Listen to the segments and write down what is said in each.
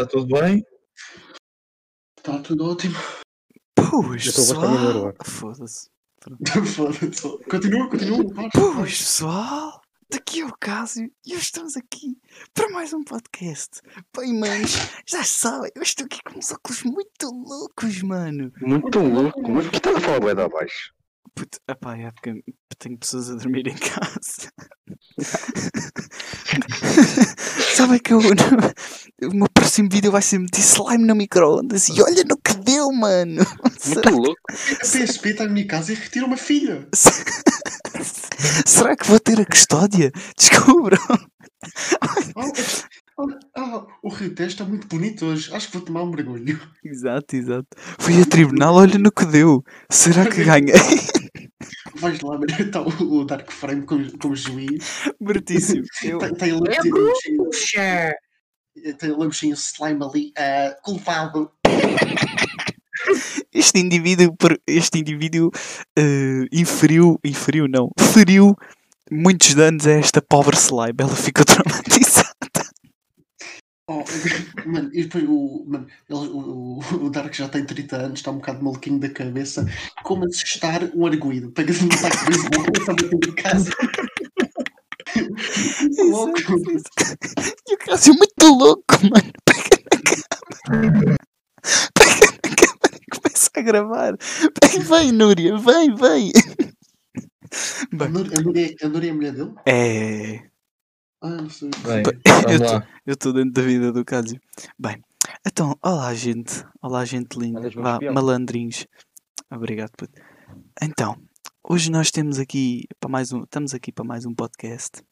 Está tudo bem? Está tudo ótimo. Pois, Eu estou bastante a pessoal. Foda-se. Foda-se. Continua, continua. Pois, pessoal. Daqui é o Cásio e hoje estamos aqui para mais um podcast. Bem, manos, já sabem, eu estou aqui com uns óculos muito loucos, mano. Muito louco, mas por que estás a falar bué de abaixo? Puto, epá, é porque tenho pessoas a dormir em casa. Sabem que eu, no- o meu próximo vídeo vai ser meter slime no micro-ondas e olha no que deu, mano. Muito louco. A PSP está na minha casa e retira uma filha. Será que vou ter a custódia? Descubram. Ah, ah, ah, o Rio Tejo está muito bonito hoje. Acho que vou tomar um mergulho. Exato, exato. Fui a tribunal, olha no que deu. Será que ganhei? Vais lá, mas está o o Dark Frame como, como juiz. Bertíssimo. Tem, labuchinho. Tem o labuchinho slime ali, ah, culpado. este indivíduo, este indivíduo eh, inferiu, inferiu não, feriu muitos danos a esta pobre slime. Ela ficou traumatizada. Oh, mano, e depois o, mano, ele- o, o, Dark já tem 30 anos, está um bocado maluquinho da cabeça. Como assustar um arguído? Pega-se no taco de beisebol, começa a bater em casa. Louco. Exato, exato. E o Cássio muito louco, mano. Pega na câmera. Pega na câmera e começa a gravar. Vem, vem, Núria, vem, vem. A Núria- a Núria é a mulher dele? É. Ah, não sei. Bem, Eu estou dentro da vida do Cássio. Bem, então, olá gente. Olá gente linda. Vá, malandrinhos. Obrigado, puto. Então, hoje nós temos aqui para mais um, estamos aqui para mais um podcast.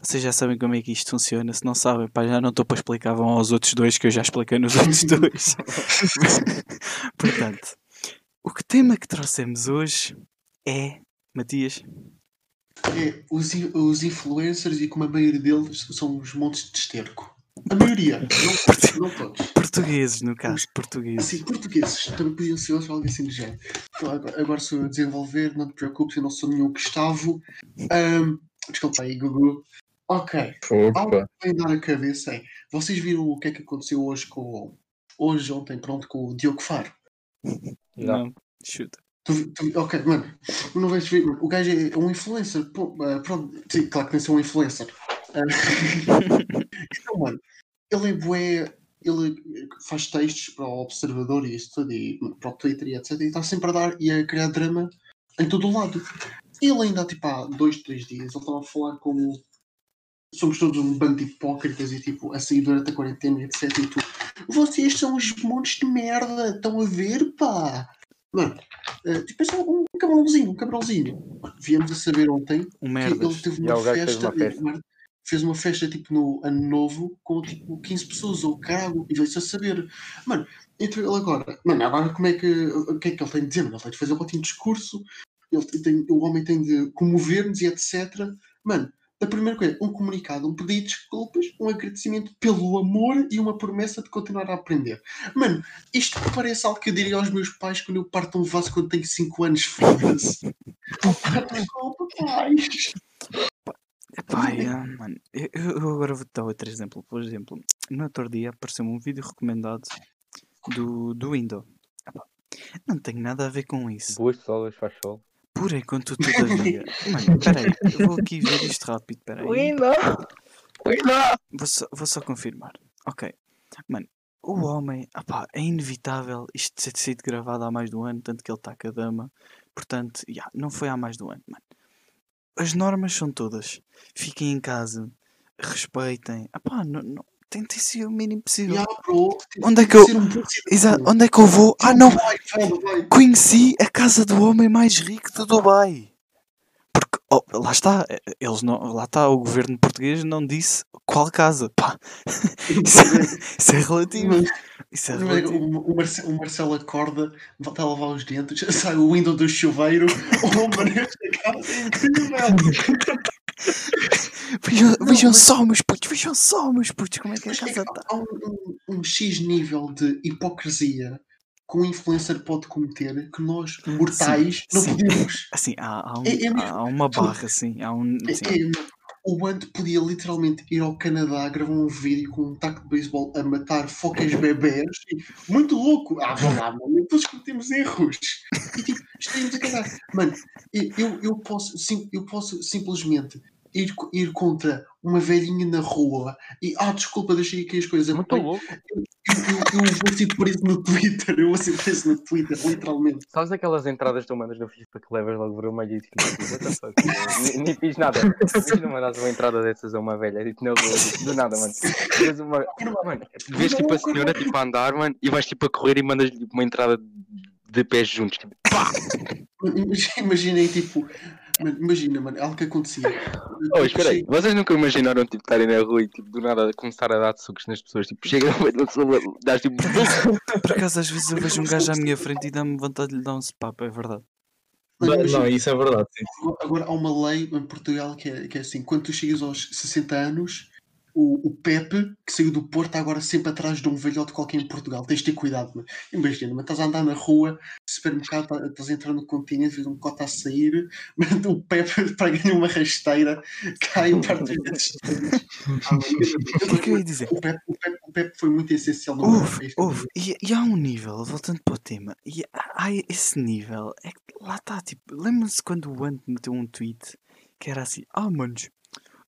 Vocês já sabem como é que isto funciona. Se não sabem, pá, já não estou para explicar, vão aos outros dois que eu já expliquei nos outros dois. Portanto, o que tema que trouxemos hoje é, Matias, É, os, os influencers e como a maioria deles são os montes de esterco. A maioria, não todos. Não todos. portugueses no caso, portugueses. Assim, portugueses também podiam ser outros, algo assim do género. Então, agora, agora se eu desenvolver, não te preocupes, eu não sou nenhum Gustavo. Ahm, desculpa aí, Gugu. Ok, Fogo, algo que dar a cabeça é: vocês viram o que é que aconteceu hoje com. Hoje, ontem, pronto, com o Diogo Faro? Não, chuta. Tu, tu, ok, mano, não vais ver. O gajo é um influencer. pô, ah, pronto, sim, claro que tem ser um influencer. Ah, então, mano, ele é bué. Ele faz textos para o Observador e isso tudo, e para o Twitter e etc. E está sempre a dar e a criar drama em todo o lado. Ele ainda, tipo, há dois, três dias, ele estava a falar como somos todos um bando de hipócritas e tipo, a sair durante a quarentena e etc. E tu, vocês são os montes de merda, estão a ver, pá. Mano, eh, tipo, é um cabrãozinho, um cabrãozinho. Viemos a saber ontem Um que ele teve uma que fez festa, uma festa. fez uma festa tipo no ano novo com tipo 15 pessoas ou caralho e veio-se a saber. Mano, então ele agora, mano, agora como é que o que é que ele tem de dizer? Ele tem de fazer um ótimo discurso, ele tem, o homem tem de comover-nos e etc. Mano, a primeira coisa, um comunicado, um pedido de desculpas, um agradecimento pelo amor e uma promessa de continuar a aprender. Mano, isto parece algo que eu diria aos meus pais quando eu parto um vaso quando tenho 5 anos, foda-se. Desculpa, pais. Epá, é, mano, eu, eu agora vou-te dar outro exemplo. Por exemplo, no outro dia apareceu-me um vídeo recomendado do, do Windows. Não tem nada a ver com isso. Boas solas, faz sol. Por enquanto, todavia. Mano, peraí, eu vou aqui ver isto rápido, peraí. Vou só, vou só confirmar. Ok. Mano, o homem, opá, é inevitável isto ter sido gravado há mais de um ano, tanto que ele está com a dama. Portanto, já, não foi há mais de um ano, mano. As normas são todas. Fiquem em casa, respeitem. Opá, não, não, tentem ser o mínimo possível. Ya, bro, Onde é que eu- um. Exato, onde é que eu vou? Ah, não! Conheci a casa do homem mais rico de Dubai. Porque, oh, lá está, eh, eles não, lá está, o governo português não disse qual casa. Pá, isso, é- isso é relativo. Isso é O, relativo. o, o Marce- o Marcelo acorda, volta a lavar os dentes, sai o window do chuveiro, oh, mano, esta casa é incrível. Vejam, Não, vejam mas- só, meus putos, vejam só, meus putos, como é que a é casa está. há um, um, um X nível de hipocrisia que um influencer pode cometer que nós, mortais, não sim. podemos. Assim, há, há, um- É- é há uma barra, assim, há um. É, assim, é, o Ant podia literalmente ir ao Canadá gravar um vídeo com um taco de beisebol a matar focas bebés. Muito louco! Ah, vá lá, mano. Depois cometemos erros. E tipo, estaríamos a cagar. Mano, eu, eu, posso, sim, eu posso simplesmente ir, ir contra uma velhinha na rua e, ah, desculpa, deixei aqui as coisas. Muito louco. eu, eu vou ser preso no Twitter. Eu vou ser preso no Twitter, literalmente. Sabes aquelas entradas que tu mandas no FIFA que levas logo vermelho e tipo, what the fuck? nem, fiz nada. Imagina mandas uma entrada dessas a uma velha, rua, tipo, do nada, mano. Vês uma. Mano, vês tipo a senhora tipo, a andar, mano, e vais tipo a correr e mandas-lhe tipo, uma entrada de pés juntos. Tipo, pá! Imaginem, tipo, mano, imagina, mano, algo que acontecia. Oh, espera aí, vocês nunca imaginaram tipo estarem na rua e tipo do nada começar a dar sucos nas pessoas? Tipo, chega uma pessoa, dás tipo. Por acaso, às vezes eu vejo um gajo à minha frente e dá-me vontade de lhe dar um papo, é verdade. Mano, imagina, não, isso é verdade. sim. Agora há uma lei em Portugal que é, que é assim: quando tu chegas aos 60 anos, o, o Pepe, que saiu do Porto, está agora sempre atrás de um velhote qualquer em Portugal. Tens de ter cuidado, mano. Imagina, mas estás a andar na rua, supermercado, tá- estás a entrar no continente, vês um cota a sair, mas o Pepe pega-lhe uma rasteira, cai e os dedos todos. Ah, O que é que eu ia dizer? O Pepe, o Pepe, o Pepe foi muito essencial no Houve, houve. E, e há um nível, voltando para o tema, e há, há esse nível, é que lá está, tipo, lembram-se quando o Ant meteu um tweet que era assim, ah, manos,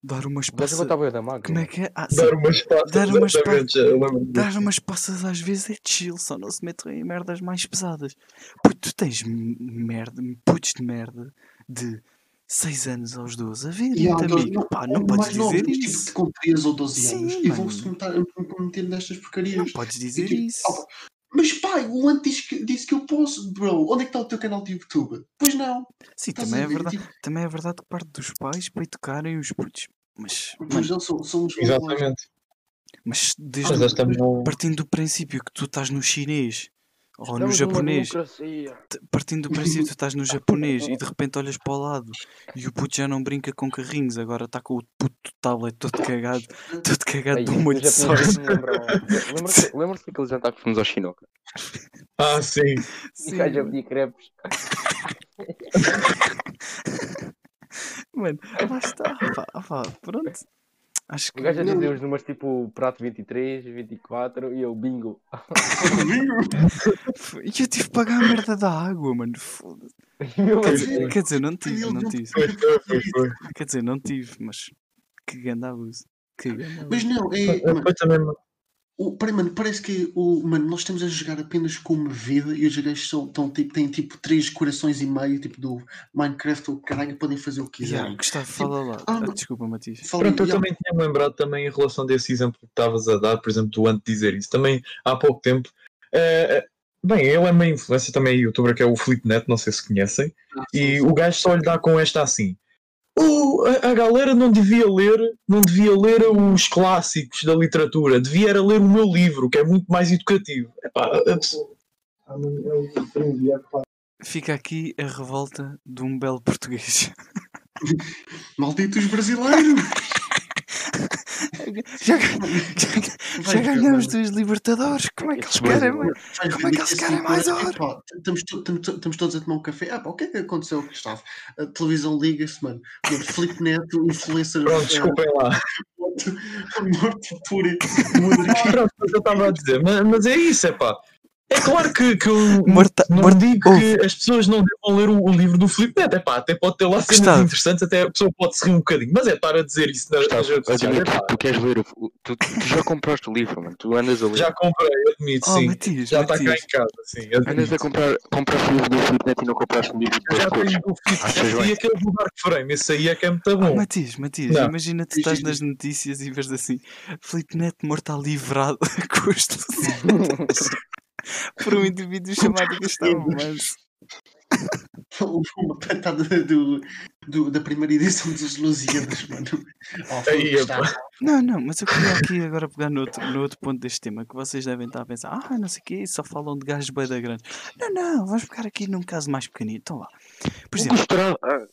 dar umas Mas eu passas. da mago. Como é que é? Ah, sim, Dar umas passas. Dar umas exatamente, eu lembro-me disso. dar umas passas às vezes é chill, só não se metem em merdas mais pesadas. Puto, tu tens m- merda, putos de merda de 6 anos aos 12 a ver, E há amigo, dois- pá, não mais podes novos, dizer tipo, isso. com 13 ou 12 Sim, anos e mano. vão-se meter- meter nestas porcarias. Não podes dizer tipo, isso. "Ah, Mas pai, o Ant disse que, disse que eu posso, bro. Onde é que está o teu canal de YouTube? Pois não. Sim, Estás também é ver? verdade. Tipo, Também é verdade que parte dos pais para educarem os putos. Mas, pois mano, eles são, são os valores. Exatamente. mas desde Mas não. partindo do princípio que tu estás no chinês ou no Estamos numa japonês, partindo do princípio que tu estás no japonês e de repente olhas para o lado e o puto já não brinca com carrinhos, agora está com o puto tablet todo cagado, todo cagado Aí, de um molho de lembram- Lembra-se daquele jantar que fomos ao Chinoca? Ah, sim. E Sim, o gajo a pedir crepes. mano, lá está, pá, pá, pronto. Acho O que gajo a dizer os números tipo prato 23, 24 e eu bingo. foi- e eu tive que pagar a merda da água, mano. Foda-se. Quer quer dizer, não tive, não tive. Quer dizer, não tive, mas que grande abuso. Que grande abuso. Mas não, é. Foi também. O, peraí, mano, parece que o, mano, nós estamos a jogar apenas com uma vida e os gajos são, tão, tipo, têm tipo três corações e meio, tipo do Minecraft ou caralho, podem fazer o que Yeah, quiserem. Gustavo, fala lá. ah, Ah, desculpa, Matias. Fala- Pronto, eu yeah, também tinha lembrado também em relação desse exemplo que estavas a dar, por exemplo, do antes de dizer isso. Também há pouco tempo. eh, bem, ele é meio influência, também é youtuber, que é o Flipnet, não sei se conhecem. E o gajo só lhe dá com esta assim. "O- a, a galera não devia ler, não devia ler os clássicos da literatura, devia era ler o meu livro, que é muito mais educativo. Epá, Fica aqui a revolta de um belo português. Malditos brasileiros! já, já, já ganhamos dois Libertadores. Como é que eles querem, mano? Vais Como é que eles querem cinco mais epá, Estamos, to- estamos, estamos todos a tomar um café. Ah, pá, o que é que aconteceu, Gustavo? A televisão liga-se, mano. Felipe Neto, influencer. Pronto, eh, desculpem lá. morto, por. Pronto, mas eu estava a dizer, mas, mas é isso, é pá. É claro que, que eu Morta- não morta- digo ouve. que as pessoas não devam ler o, o livro do Filipe Neto, é pá, até pode ter lá cenas Gustavo. interessantes, até a pessoa pode se rir um bocadinho, mas é estar a dizer isso nas, nas redes sociais, admito, é tu queres ler o. Tu, tu já compraste o livro, mano. Tu andas a ler. já comprei, admito, Oh, sim. Matias, já está cá Matias. em casa, sim, Andas a admito. comprar. Compraste o livro do Filipe Neto e não compraste o livro dos já tenho o Filipe Neto e aquele do Dark Frame, esse aí é que é muito Oh, bom. Matias, Matias, Não. imagina tu estás nas notícias e vês assim Felipe Neto morto à livrado a custo por um indivíduo chamado Gustavo Manso. Uma patada do, do- da primeira edição dos Lusíadas, mano. Oh, Aí. Não, não, mas eu queria aqui agora pegar no outro, no outro ponto deste tema que vocês devem estar a pensar, ah, não sei o quê, só falam de gajos bem da grande. Não, não, vamos pegar aqui num caso mais pequenino. Então lá. Por exemplo. Ah,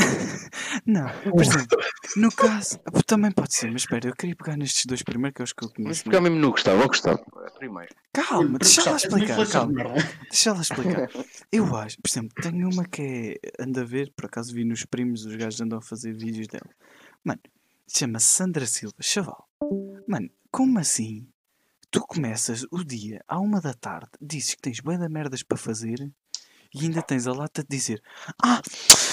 não, por exemplo, no caso, também pode ser, mas espera, eu queria pegar nestes dois primeiro que é os que eu Vamos conheço. pegar mesmo no Gustavo. Ó, Gustavo. Primeiro. Calma, deixa uma explicar, calma. Deixa ela explicar. Eu acho, por exemplo, tenho uma que é. Anda a ver, por acaso vi nos primos, os gajos andam a fazer vídeos dela. Mano, Chama-se Sandra Silva. Chaval, mano, como assim? Tu começas o dia à uma da tarde, dizes que tens bué de merdas para fazer e ainda tens a lata de dizer Ah,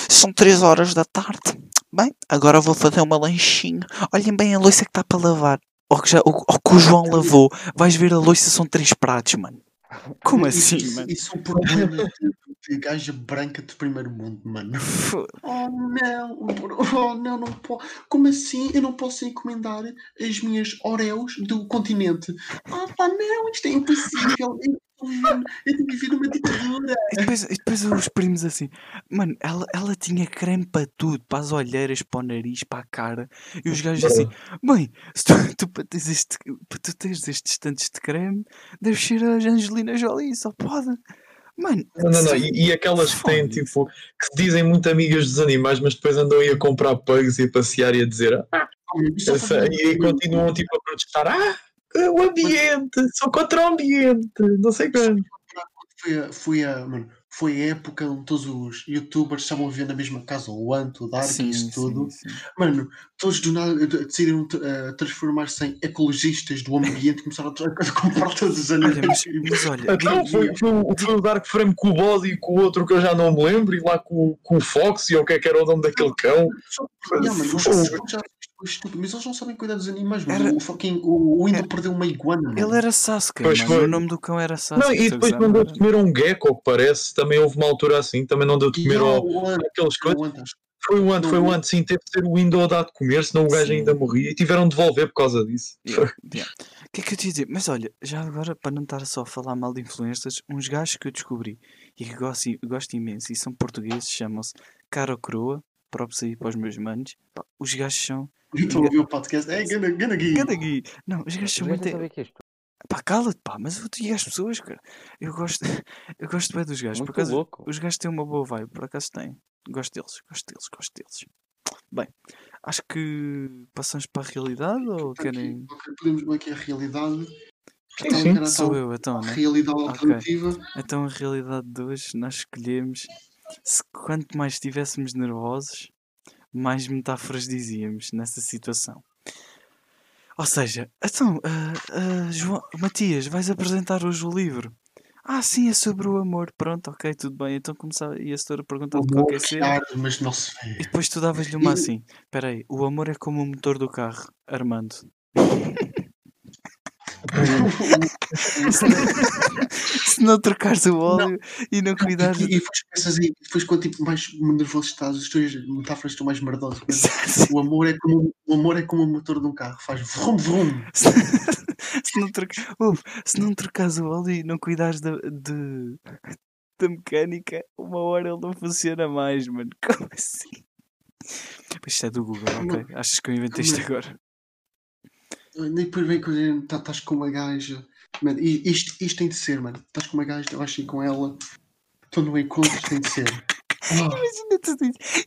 são 3 horas da tarde. Bem, agora vou fazer uma lanchinho. Olhem bem a louça que está para lavar. Ou que, já, ou, ou que o João lavou. Vais ver a louça, são três pratos, mano. Como assim, isso, mano? isso é um problema de, gaja branca de primeiro mundo, mano. Oh não, oh não, não posso. Como assim eu não posso encomendar as minhas Oreos do continente? Ah pá, não, isto é impossível. Eu, que viver numa ditadura. E depois, e depois os primos assim, mano, ela, ela tinha creme para tudo, para as olheiras, para o nariz, para a cara. E os gajos assim, bem, se tu, tu para teres este, para tu teres estes tantos de creme, deves ser a Angelina Jolie, só pode. Mano, Não, não, não. E, e aquelas que têm tipo, que se dizem muito amigas dos animais, mas depois andam aí a comprar pugs e a passear e a dizer ah, essa- e continuam tipo a protestar, ah, o ambiente, sou contra o ambiente, não sei quando. Foi a, foi, a, mano, foi a época onde todos os youtubers estavam a viver na mesma casa, o Anto, o Dark sim, e isso tudo. sim, sim. Mano, todos do nada decidiram eh, transformar-se em ecologistas do ambiente começaram a, comprar todos os Olha, animais. mas, mas olha, Então foi, foi, o- Dark Frame com o Body e com o outro que eu já não me lembro, e lá com, com o Fox, e o que é que era o nome daquele cão. Yeah, mano, eles Fogo. já- já- estúpido, mas eles não sabem cuidar dos animais, mano. Era- O, fucking, o, o Indo Era- perdeu uma iguana, mano. ele era Sasuke, Pois mano. foi. O nome do cão era Sasuke. Não, e depois deu de comer a um gecko, parece, também houve uma altura assim, também não deu de comer ao, aqueles coisas. Foi o antes, foi o Não. antes, sim, teve de ser o Windows a dar de comer, senão o gajo Sim. ainda morria e tiveram de devolver por causa disso. Yeah, yeah. O que é que eu te ia dizer? Mas olha, já agora, para não estar só a falar mal de influencers, uns gajos que eu descobri e que gosto, gosto imenso e são portugueses, chamam-se Cara Croa, próprios aí para os meus manos. Pá, os gajos são. Eu estou a ouvir o podcast. É, gana, gana gui. Ganda Gui! Não, os gajos são muito. não sabia que isto. Pá, cala-te, pá, mas eu vou te dizer às pessoas, cara. Eu gosto, eu gosto bem dos gajos. Por Muito acaso, louco. os gajos têm uma boa vibe, por acaso têm. Gosto deles, gosto deles, gosto deles. Bem, acho que passamos para a realidade ou querem. Ok, podemos ver aqui a realidade. Sim, Então, sim. cara, Sou então, eu, então, a né? realidade Ok. alternativa. Então a realidade de hoje nós escolhemos se quanto mais estivéssemos nervosos, mais metáforas dizíamos nessa situação. Ou seja, então, ah, ah, João, Matias, vais apresentar hoje o livro. Ah, sim, é sobre o amor. Pronto, ok, tudo bem. Então começava, ia a setora perguntar de qualquer que cena. arde, mas não se E vê. depois tu davas-lhe uma E- assim. Espera aí, o amor é como o motor do carro, Armando. Se não trocares o óleo e não cuidares E, e depois pensas aí, depois quanto tipo mais nervoso estás, as tuas metáforas estão mais merdosas. O amor é como o amor é como o motor de um carro, faz vrum vrum. se, não troca, ouve, se não trocares o óleo e não cuidares da, de, da mecânica, uma hora ele não funciona mais, mano. Como assim? Isto é do Google, ok? Achas que eu inventei isto agora? E depois vem quando estás com uma gaja. Mano, isto, isto tem de ser, mano. Estás com uma gaja, eu acho com ela. Estou no encontro, isto tem de ser. Imagina tu,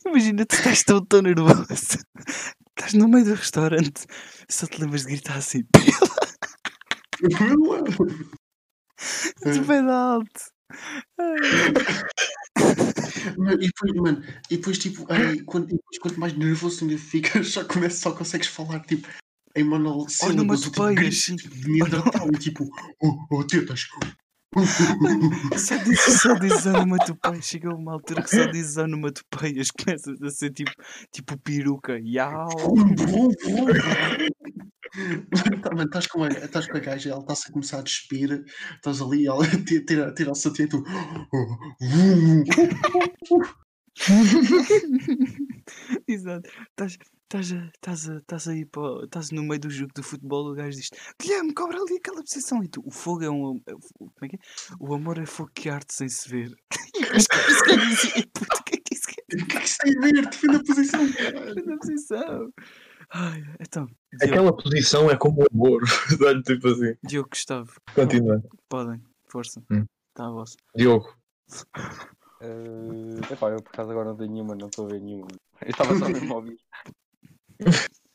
imagina tu estás tão, tão nervoso. Estás no meio do restaurante, só te lembras de gritar assim, de bem alto. Ai, Mano, e depois, mano, e depois tipo, ai, quando, depois, quanto mais nervoso ainda ficas, só, começa, só consegues falar tipo em monossílabos, ou, tipo, gritos sim. de Neandertal, e tipo, oh, oh, tetas. Só dizes, só dizes onomatopeias. Chega uma altura que só dizes onomatopeias. Começas a ser tipo, tipo peruca. Iau. Tá, mano, Estás com, a, estás com a gaja, ela está-se a começar a despir, estás ali, ela tira, tira, o sutiã e tu. oh, vrum. Exato. Estás, estás, a- estás, a- estás aí para, estás no meio do jogo de futebol. O gajo diz: Guilherme, cobra ali aquela posição. E tu, o fogo é um. é- Como é que é? O amor é fogo que arde sem se ver. E o que é que isso quer dizer? O que é que isso quer O que é que isso tem a ver? Defende a posição, dizer na posição? Ai, então, Diogo, Aquela posição é como o amor. Dá-lhe tipo assim. Diogo Gustavo, Continua. podem, força. Hum. Está a vossa. Diogo. Eh, epá, eu por acaso agora não tenho nenhuma, não estou a ver nenhuma. Eu estava só mesmo a ouvir.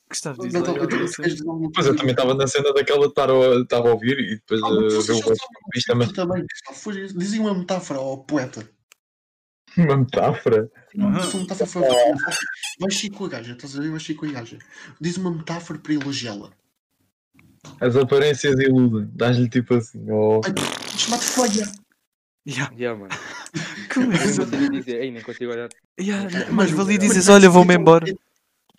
Gustavo, diz lá Pois eu coisa? também estava na cena daquela estar a, estava a ouvir e depois Ah, a mas ver o isto também. tu também, foi- Dizem uma metáfora ao poeta. Uma metáfora. Não, é uma metáfora foi. Vais sair com a gaja, estás a ver? Vais sair com a gaja. Diz uma metáfora para elogiá-la. As aparências iludem. Dás-lhe tipo assim. Oh. Ai, chamate feia. Yeah. Yeah, mano. Como é não consigo dizer, ei, nem consigo olhar. Yeah, Mas- valia dizes, olha, vou-me então- embora.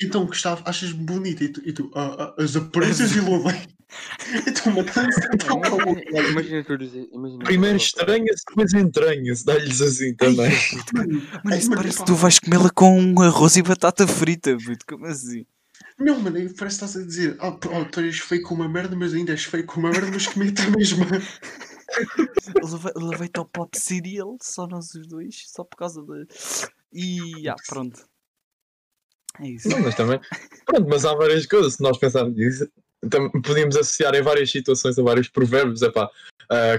Então, Gustavo, achas-me bonita e tu, e tu "Ah, ah, as aparências iludem. Então. Então, Imagina- tu dizer. imagina- Primeiro estranha-se, depois entranha-se. Dá-lhes assim também. Mano, isso Ai, parece pá. que tu vais comê-la com um arroz e batata frita, puto. Como assim? Não, mano, parece que estás a dizer, ah, pô, oh, tu és feio com uma merda, mas ainda és feio com uma merda, mas comi a mesma. Levei- Levei-te ao pop cereal, só nós os dois, só por causa de. E ah, pronto. É isso. Não, mas também. Pronto, mas há várias coisas. Se nós pensarmos nisso, podíamos associar em várias situações a vários provérbios. É pá,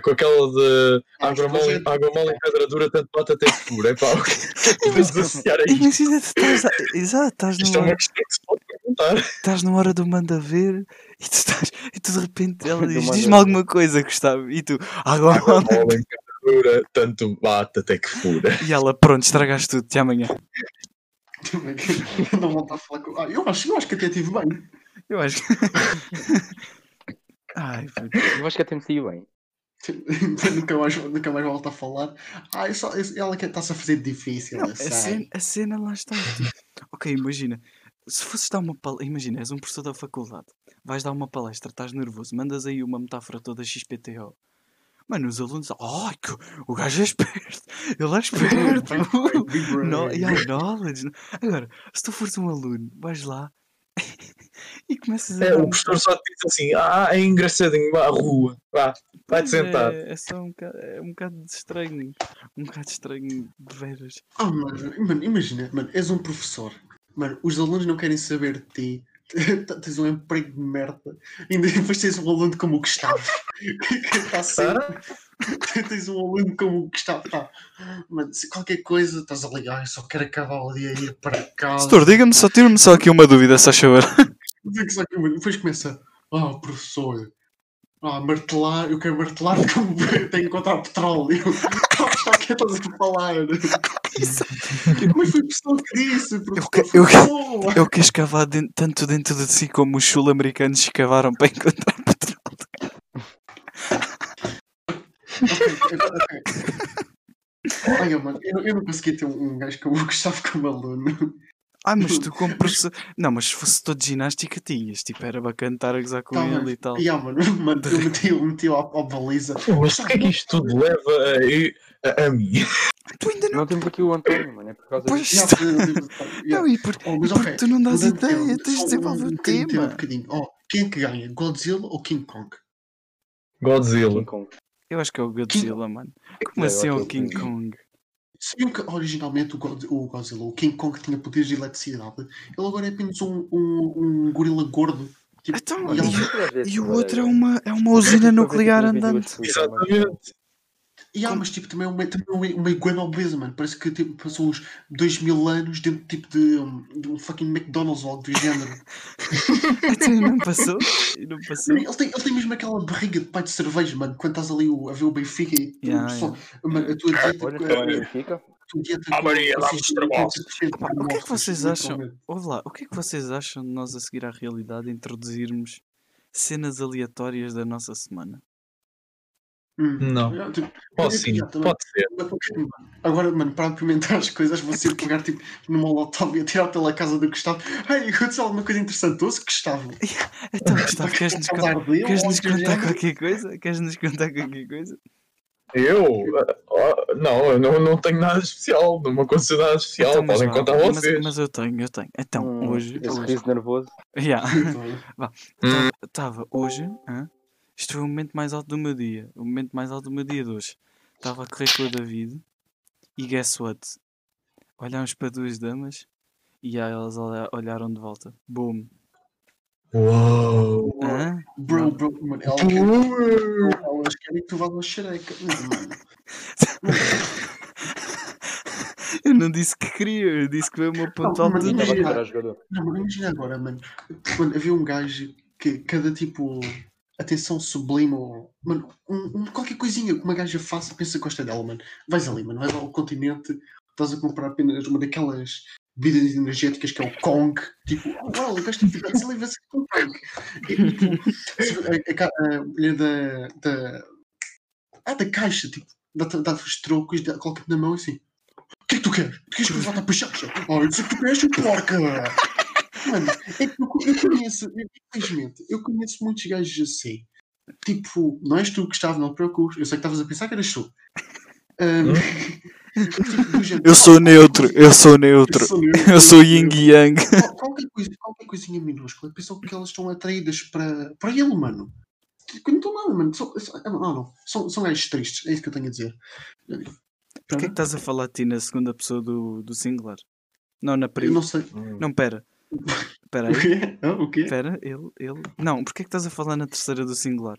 com aquela de Ah, água mas mole, é- água mole em pedra dura, tanto bate até que fura. É pá, podemos associar a isto. Imagina, tu estás, a- exato, estás Isto é numa, uma questão que se pode perguntar. estás numa hora do manda ver e tu, estás, e tu de repente ela diz: diz-me alguma coisa, Gustavo. E tu, água Água mole. mole pedra dura, tanto bate até que fura. E ela, pronto, estragaste tudo, até amanhã. Não volto a falar com. Ah, eu acho, eu acho que até tive bem. Eu acho que. Ai. Eu acho que até me saí bem. nunca, mais, nunca mais volto a falar. Ah, é só, ela que está-se a fazer difícil. Não, a, cena, a cena lá está. tipo, ok, imagina. Se fosses dar uma palestra, imagina, és um professor da faculdade, vais dar uma palestra, estás nervoso, mandas aí uma metáfora toda XPTO. Mano, os alunos, ai, que o gajo é esperto, ele é esperto. Big brain. no, e há knowledge. Agora, se tu fores um aluno, vais lá e começas a. É, o professor só te diz assim: ah, é engraçadinho, vá à rua, vá, vai-te é, sentar. É, só um bocado, é um bocado de estranho. Um bocado estranho de veras. Ah, mano, mano, imagina, mano, és um professor. Mano, os alunos não querem saber de ti. Tens um emprego de merda. Ainda depois tens um aluno como o Gustavo. que está sempre. tens um aluno como o Gustavo. Tá. Mano, se qualquer coisa estás a ligar, eu só quero acabar o dia e ir para casa. Setor, diga-me só, tira-me só aqui uma dúvida, se achou. Depois começa. Ah, professor. Ah, martelar, eu quero martelar como tenho que encontrar petróleo. Só que estás a falar. Mas foi a pessoa que disse, que- eu que-. Eu quero escavar den- tanto dentro de si como os sul-americanos escavaram para encontrar petróleo. Ok, ok. Olha, mano, eu, eu não consegui ter um, um gajo como o Gustavo como aluno. Ah, mas tu como professor. Não, mas se fosse todo de ginástica, tinhas. Tipo, era bacana estar a gozar com Tá, ele mas- e tal. Yeah, mano, mano, eu meti, eu meti à, à baliza. Mas o que é que isto tudo leva a, a, a mim? Tu ainda não. Não temos aqui o António, mano. É por causa Pois disso. Yeah. Não, e, por, Oh, mas porque tu não dás ideia, tema, tens de desenvolver um o bocadinho, Um tema. bocadinho. Oh, quem é que ganha? Godzilla ou King Kong? Godzilla. King Kong. Eu acho que é o Godzilla, mano. Como É, assim é o que é o King Kong? Sabiam que originalmente o, God- o Godzilla, o King Kong tinha poderes de eletricidade? Ele agora é apenas um, um, um gorila gordo. Tipo, Então, e ele- e, e o outro é uma, é uma usina nuclear andante. Exatamente. E há, mas tipo, também é uma, também uma, uma iguana obesa, mano. Parece que tipo, passou uns 2 mil anos dentro tipo, de, um, de um fucking McDonald's ou algo do género. Então, não passou? Não passou? Ele tem, ele tem mesmo aquela barriga de pai de cerveja, mano. Quando estás ali o- a ver o Benfica e tu Yeah, só, Mano, a tua dieta. Olha, a em Benfica. tua dieta Ah, Maria, trabalho. com- Pá, o que é que vocês acham? Ouve lá, o que é que vocês acham de nós a seguir à realidade introduzirmos cenas aleatórias da nossa semana? Hum. Não. Tipo, Pode sim, também. pode ser. Mas mano? Agora, mano, para apimentar as coisas, vou sempre pegar tipo, numa molotov e atirar pela casa do Gustavo. Ei, aconteceu alguma coisa interessante hoje, Gustavo? Então, Gustavo, con- dele, queres-nos ou algo do contar qualquer coisa? Queres-nos contar qualquer coisa? Eu? Ah, não, eu não, não tenho nada especial. Não me aconteceu nada especial. Então, mas Podem contar mas, vocês. mas eu tenho, eu tenho. Então, Hum, hoje. Esse riso nervoso. yeah. Hum. Estava hoje, hã? Isto foi o momento mais alto do meu dia. O momento mais alto do meu dia de hoje. Estava a correr com o David e guess what? Olhámos para duas damas e aí elas olha- olharam de volta. Boom. Uou! Hã? Bro, bro, mano, elas querem, elas querem que tu vás uma xereca. Eu não disse que queria, eu disse que foi o meu ponto Não, mas imagina agora, mano. Mano, havia um gajo que cada tipo. Atenção sublime ou. Mano, um, um- qualquer coisinha que uma gaja faça, pensa que gosta dela, mano. Vais ali, mano. Vais ao continente, estás a comprar apenas uma daquelas bebidas energéticas que é o Kong, tipo, oh, gosto de se leva assim com Kong. E, tipo, a, mulher da, da, ah, da caixa, tipo, dá-te os trocos, coloca-te na mão assim. O que é que tu queres? Tu queres que eu volte a puxar? Oh, eu sei que tu queres, porca! Mano, é que eu, eu conheço, infelizmente, eu conheço muitos gajos assim. Tipo, não és tu que estava, não te preocupes. Eu sei que estavas a pensar que eras tu. Um, tipo, eu sou neutro, eu sou neutro. Eu sou, neutro, eu sou yin yang. Qualquer, coisa, qualquer coisinha minúscula, pensam que elas estão atraídas para, para ele, mano. Não estão nada, mano. São, não, não. São, são gajos tristes, é isso que eu tenho a dizer. Porquê é que estás a falar a ti na segunda pessoa do, do singular? Não, na primeira. Eu não sei. Não, pera. Espera aí. O quê? Ah, o quê? Espera, ele, ele. Não, porquê é que estás a falar na terceira do singular?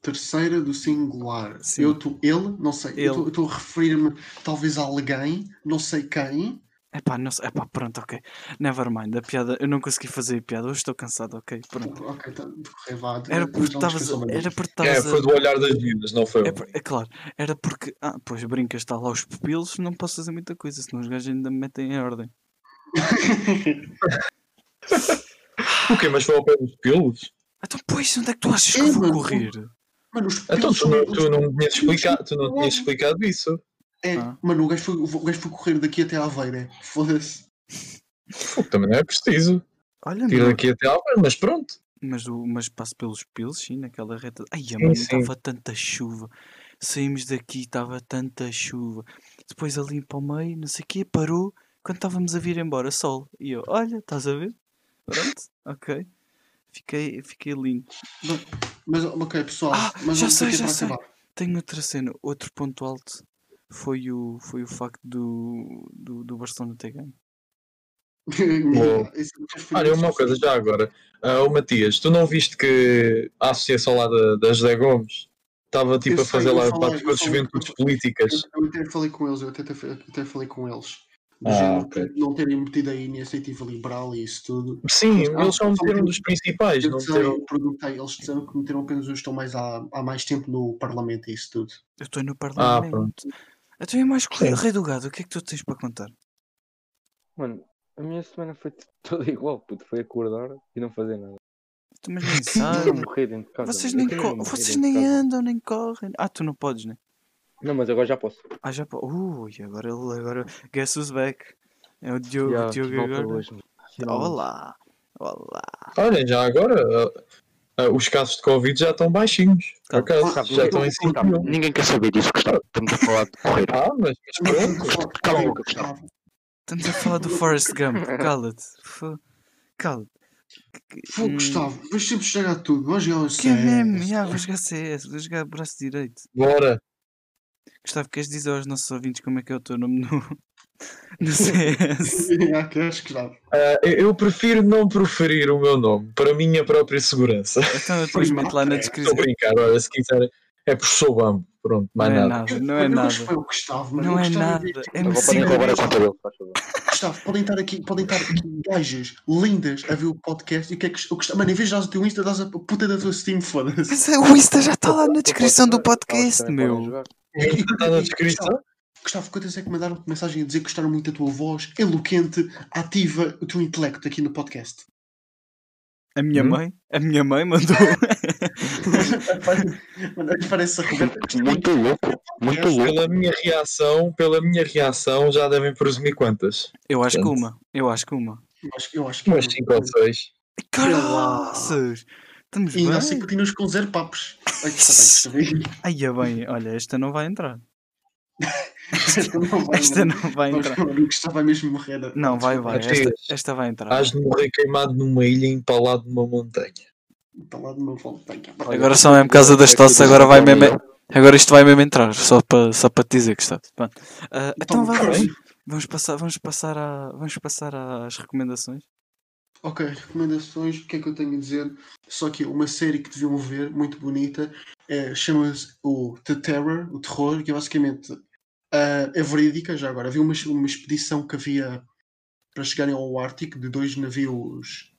Terceira do singular. Sim. Eu estou. Ele, não sei. Ele. Eu estou a referir-me talvez a alguém, não sei quem. Epá, não sei. Epá, pronto, ok. Nevermind, a piada. Eu não consegui fazer a piada, hoje estou cansado, ok. Pronto. Ok, tá, vá, era porque estavas. Era porque estavas. É, foi do olhar das vidas, não foi? É, é, claro, era porque. Ah, pois brincas, está lá os pupilos, não posso fazer muita coisa, senão os gajos ainda me metem em ordem. O quê? Mas foi ao pé dos pelos? Então, pois, onde é que tu achas que eu vou correr? Mano, os então, tu não, tu não tinhas explicado, tu não tinhas explicado isso. É, ah. mano, o gajo, foi, o gajo foi correr daqui até à Aveira. Foda-se. Também não é preciso. Olha, Tira daqui até à Aveira, mas pronto. Mas, o, mas passo pelos pelos, sim, naquela reta. Ai, mãe estava tanta chuva. Saímos daqui, estava tanta chuva. Depois ali para o meio, não sei o quê, parou quando estávamos a vir embora, sol. E eu, olha, estás a ver? Pronto, ok. Fiquei, fiquei lindo. Mas, ok, pessoal. Ah, mas já sei, já sei. Tenho outra cena. Outro ponto alto foi o, foi o facto do, do, do Barcelona ter ganho. Olha, uma coisa já agora. Uh, Matias, tu não viste que a associação lá da, da José Gomes estava tipo eu a fazer lá parte com as juventudes políticas? Eu, eu, até falei com eles, eu até, até falei com eles. Ah, okay. não terem metido a iniciativa liberal e isso tudo. Sim, eles, eles só meteram dos principais. Eu não meteram... perguntei, eles disseram que meteram apenas os que estão mais há, há mais tempo no Parlamento e isso tudo. Eu estou no Parlamento. Ah, pronto. Então é mais correr, Rei do Gado, o que é que tu tens para contar? Mano, a minha semana foi toda igual, puto. Foi acordar e não fazer nada. Tu mas nem sabes. Vocês nem, co... Vocês nem andam, nem correm. Ah, tu não podes, né? Não, mas agora já posso. Ah, já posso. Ui, agora ele. Agora... Guess who's back? É o Diogo, yeah, Diogo agora. Hoje, Olá! Olá! Olha, já agora. Uh, uh, os casos de Covid já estão baixinhos. Tá. Acaso, já estão em 5 Ninguém quer saber disso, Gustavo. Estamos a falar de correr. Ah, mas, mas pronto. Cala a boca, Gustavo. Estamos a falar do Forrest Gump. Cala-te. Cala-te. Pô, Gustavo, vais sempre estragar tudo. Vais jogar o CS. Que é mesmo? Já, vou jogar CS. Vou jogar braço direito. Bora. Gustavo, queres dizer aos nossos ouvintes como é que é o teu nome no, no CS? Uh, eu prefiro não proferir o meu nome para a minha própria segurança. Então depois mete lá na descrição. Estou a brincar, olha, se quiser é por sou bambo. Pronto, mais não nada. É nada. Não é nada. o Gustavo, mas não é nada. É podem roubar a conta dele, Gustavo, podem estar aqui, podem estar aqui gajas lindas a ver o podcast e o que é que o Gustavo, mano, em vez de dar o teu Insta, dás a puta da tua Steam, foda-se. Mas o Insta já está lá na descrição do podcast, meu. Está na descrição? Gustavo, quantas é que mandaram mensagem a dizer que gostaram muito da tua voz eloquente, ativa o teu intelecto aqui no podcast? A minha hum? mãe? A minha mãe mandou. Parece muito louco. Muito louco. Pela minha reação, pela minha reação, já devem presumir quantas. Eu acho Portanto, que uma. Eu acho que uma. Eu acho, eu acho que umas 5 ou 6. Caraças! Estamos e bem. ainda assim continuas com zero papos. Ai, é bem, olha, esta não vai entrar. esta não vai, esta não vai entrar. Esta vai mesmo morrer. Não, vai, vai. Esta, esta vai entrar. Has de morrer queimado numa ilha empalado numa montanha. Empalado numa montanha. Agora só mesmo por causa das tosse, agora vai mesmo. Agora isto vai mesmo entrar, só para só para te dizer que está. Uh, então vamos, vamos passar, vamos passar a, vamos passar às recomendações. Ok, recomendações, o que é que eu tenho a dizer? Só que uma série que deviam ver, muito bonita, é, chama-se o The Terror, o terror, que é basicamente uh, é verídica, já agora. Havia uma, uma expedição que havia para chegarem ao Ártico de dois navios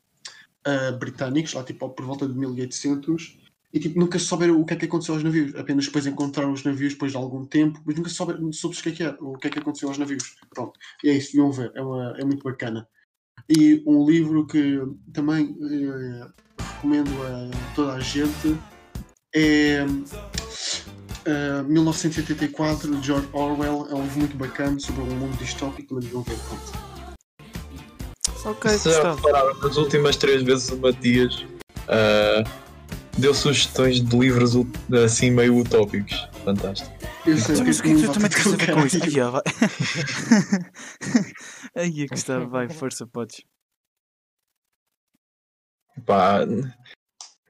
uh, britânicos, lá tipo por volta de 1800, E tipo, nunca souberam o que é que aconteceu aos navios. Apenas depois encontraram os navios depois de algum tempo, mas nunca souberam soube o que é que é, o que é que aconteceu aos navios. Pronto. E é isso, deviam ver. É, uma, é muito bacana. E um livro que também eh, recomendo a toda a gente é eh, 1984 de George Orwell. É um livro muito bacana sobre um mundo distópico, mas deviam ver. Pronto. Ok, Se já repararam, nas últimas três vezes o Matias ah, deu sugestões de livros assim meio utópicos. Fantástico. Eu sei Então, Mas o que é que tu também a ver com isso? ah, vai. Ai, Gustavo, vai, força, podes. Pá,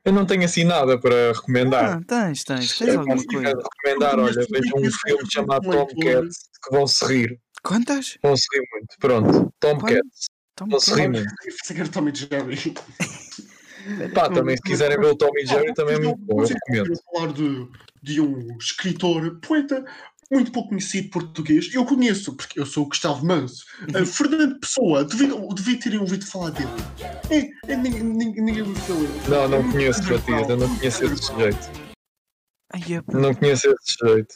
eu não tenho assim nada para recomendar. Ah, tens, tens, tens É, alguma coisa. recomendar, olha, vejam um filme chamado Tom Cats que vão se rir. Quantas? Vão se rir muito. Pronto, Tom Quanto? Cats. Toma Vão se rir muito. Sacar Tommy Jerry. Pá, também se quiserem ver o Tom e Jerry também é muito bom, eu recomendo. falar de, de um escritor, poeta, muito pouco conhecido português. Eu conheço, porque eu sou o Gustavo Manso. Uhum. Uh, Fernando Pessoa, devia, devia terem ouvido falar dele. É, é, ninguém, ninguém, ouviu falar dele. Não, É não muito conheço. Matias, eu não conheço esse sujeito. É. Não conheço esse sujeito.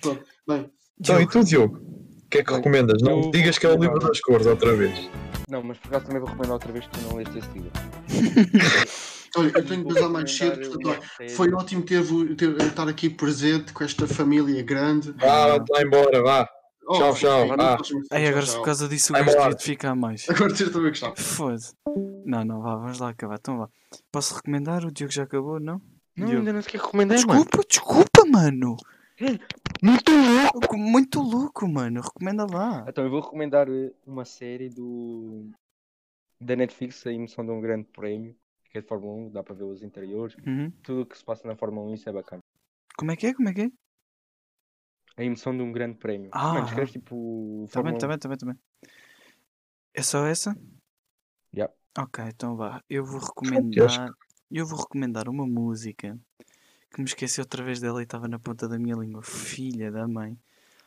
Pronto, Bem, Então, e tu, Diogo? O que é que Bem, recomendas? Não eu digas que é o livro das cores outra vez. Não, mas por acaso também vou recomendar outra vez que tu não leste esse livro. olha, eu tenho que usar mais cedo, portanto, série- foi ótimo ter, ter, estar aqui presente com esta família grande. Vá, vai lá embora, vá. Oh, Tchau, tchau, Ai, tchau, agora tchau. por causa disso o gajo devia de ficar mais. Agora tira também Gustavo. Foda. Não, não, vá, vamos lá acabar. Então vá. Posso recomendar? O Diogo já acabou, não? Não, Diogo. ainda não sequer recomendei, mano. Desculpa, desculpa, mano. Muito louco! Muito louco, mano. Recomenda lá. Então eu vou recomendar eh, uma série do da Netflix, a emoção de um grande prémio, que é de Fórmula 1, dá para ver os interiores, Uhum. tudo o que se passa na Fórmula 1, isso é bacana. Como é que é? Como é que é? A emoção de um grande prémio. Ah. Mano, escreves tipo. Tá bem, Fórmula tá bem, tá bem, tá bem. É só essa? Yeah. Ok, então vá. Eu vou recomendar. Eu vou recomendar uma música que me esqueci outra vez dela e estava na ponta da minha língua. Filha da mãe.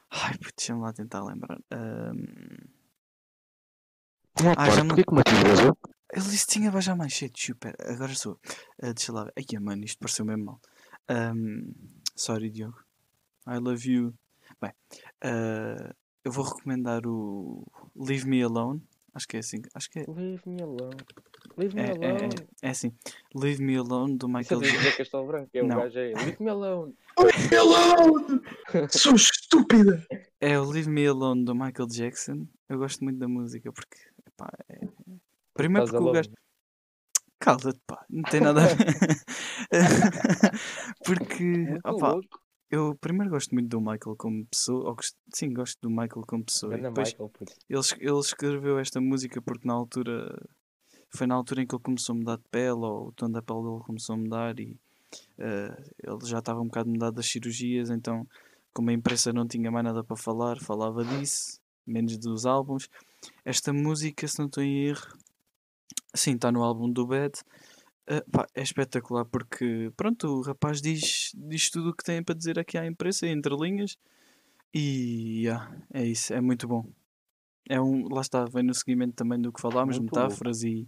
Ai, puto, deixa-me lá tentar lembrar. Ahm, Uma Ah, já parte, não- porquê que vazou? Ele disse que tinha baixado mais cedo. Super. Agora sou. eu. Ah, deixa lá ver. Ai, mano, isto pareceu mesmo mal. Ahm, sorry, Diogo. I love you. Bem, ah, eu vou recomendar o Leave Me Alone. Acho que é assim. Acho que é. Leave me alone. Leave me É, é, alone. é, é assim. Leave Me Alone do é Michael Jackson. José Castelo Branco, é o Não. gajo é. Leave me alone. Hello! Sou estúpida! É o Leave Me Alone do Michael Jackson. Eu gosto muito da música porque. Epá, é... Primeiro Estás porque o gajo. Cala-te, pá. Não tem nada a ver. porque. Opá, louco. eu primeiro gosto muito do Michael como pessoa. Ou gosto- sim, gosto do Michael como pessoa. E depois Michael, ele, ele escreveu esta música porque na altura. Foi na altura em que ele começou a mudar de pele, ou o tom da pele dele começou a mudar e eh, ele já estava um bocado mudado das cirurgias, então como a imprensa não tinha mais nada para falar, falava disso, menos dos álbuns. Esta música, se não estou em erro, sim, está no álbum do Bad. eh, pá, é espetacular porque pronto, o rapaz diz, diz tudo o que tem para dizer aqui à imprensa, entre linhas, e yeah, é isso, é muito bom. É um, lá está, vem no seguimento também do que falámos, Muito metáforas e,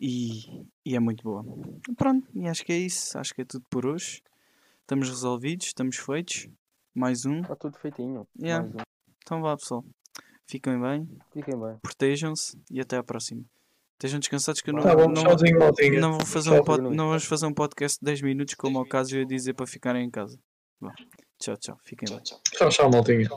e, e é muito boa. Pronto, e acho que é isso, acho que é tudo por hoje. Estamos resolvidos, estamos feitos. Mais um. Está tudo feitinho. Yeah. Um. Então vá pessoal. Fiquem bem, Fiquem bem. protejam-se e até à próxima. Estejam descansados que eu não, Tá bom, não, maltinha. não vou fazer Tchau, um pod, não vamos fazer um podcast de 10 minutos como ao caso eu ia dizer para ficarem em casa. Vá. Tchau, tchau. Fiquem bem. Tchau, tchau, maltinha.